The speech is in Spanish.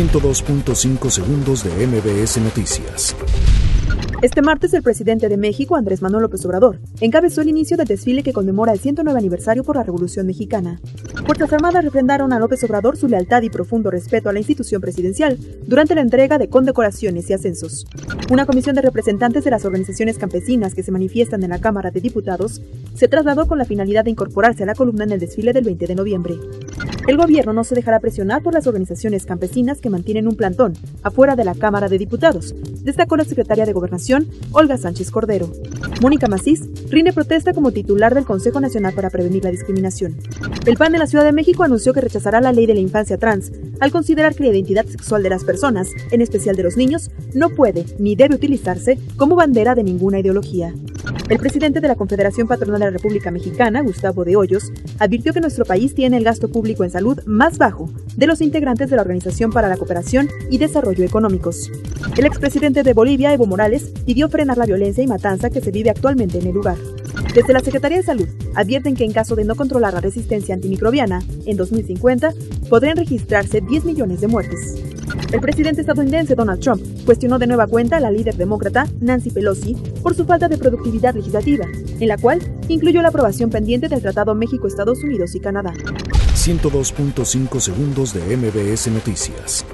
102.5 segundos de MBS Noticias. Este martes, el presidente de México, Andrés Manuel López Obrador, encabezó el inicio del desfile que conmemora el 109 aniversario por la Revolución Mexicana. Fuerzas Armadas refrendaron a López Obrador su lealtad y profundo respeto a la institución presidencial durante la entrega de condecoraciones y ascensos. Una comisión de representantes de las organizaciones campesinas que se manifiestan en la Cámara de Diputados se trasladó con la finalidad de incorporarse a la columna en el desfile del 20 de noviembre. El gobierno no se dejará presionar por las organizaciones campesinas que mantienen un plantón afuera de la Cámara de Diputados, destacó la secretaria de Gobernación, Olga Sánchez Cordero. Mónica Macís rinde protesta como titular del Consejo Nacional para Prevenir la Discriminación. El PAN de la Ciudad de México anunció que rechazará la ley de la infancia trans al considerar que la identidad sexual de las personas, en especial de los niños, no puede ni debe utilizarse como bandera de ninguna ideología. El presidente de la Confederación Patronal de la República Mexicana, Gustavo de Hoyos, advirtió que nuestro país tiene el gasto público en salud más bajo de los integrantes de la Organización para la Cooperación y Desarrollo Económicos. El expresidente de Bolivia, Evo Morales, pidió frenar la violencia y matanza que se vive actualmente en el lugar. Desde la Secretaría de Salud advierten que en caso de no controlar la resistencia antimicrobiana, en 2050 podrían registrarse 10 millones de muertes. El presidente estadounidense Donald Trump cuestionó de nueva cuenta a la líder demócrata Nancy Pelosi por su falta de productividad legislativa, en la cual incluyó la aprobación pendiente del Tratado México-Estados Unidos y Canadá. 102.5 segundos de MBS Noticias.